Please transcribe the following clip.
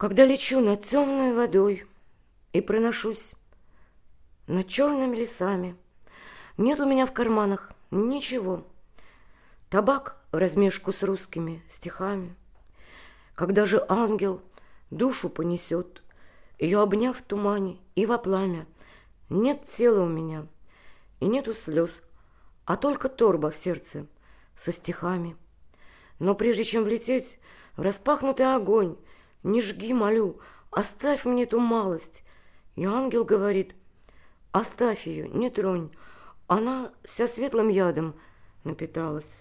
Когда лечу над темной водой и проношусь над черными лесами, нет у меня в карманах ничего. Табак в размешку с русскими стихами. Когда же ангел душу понесет, ее обняв в тумане и во пламя, нет тела у меня и нету слез, а только торба в сердце со стихами. Но прежде чем влететь в распахнутый огонь, не жги, молю, оставь мне эту малость. И ангел говорит, оставь ее, не тронь. Она вся светлым ядом напиталась.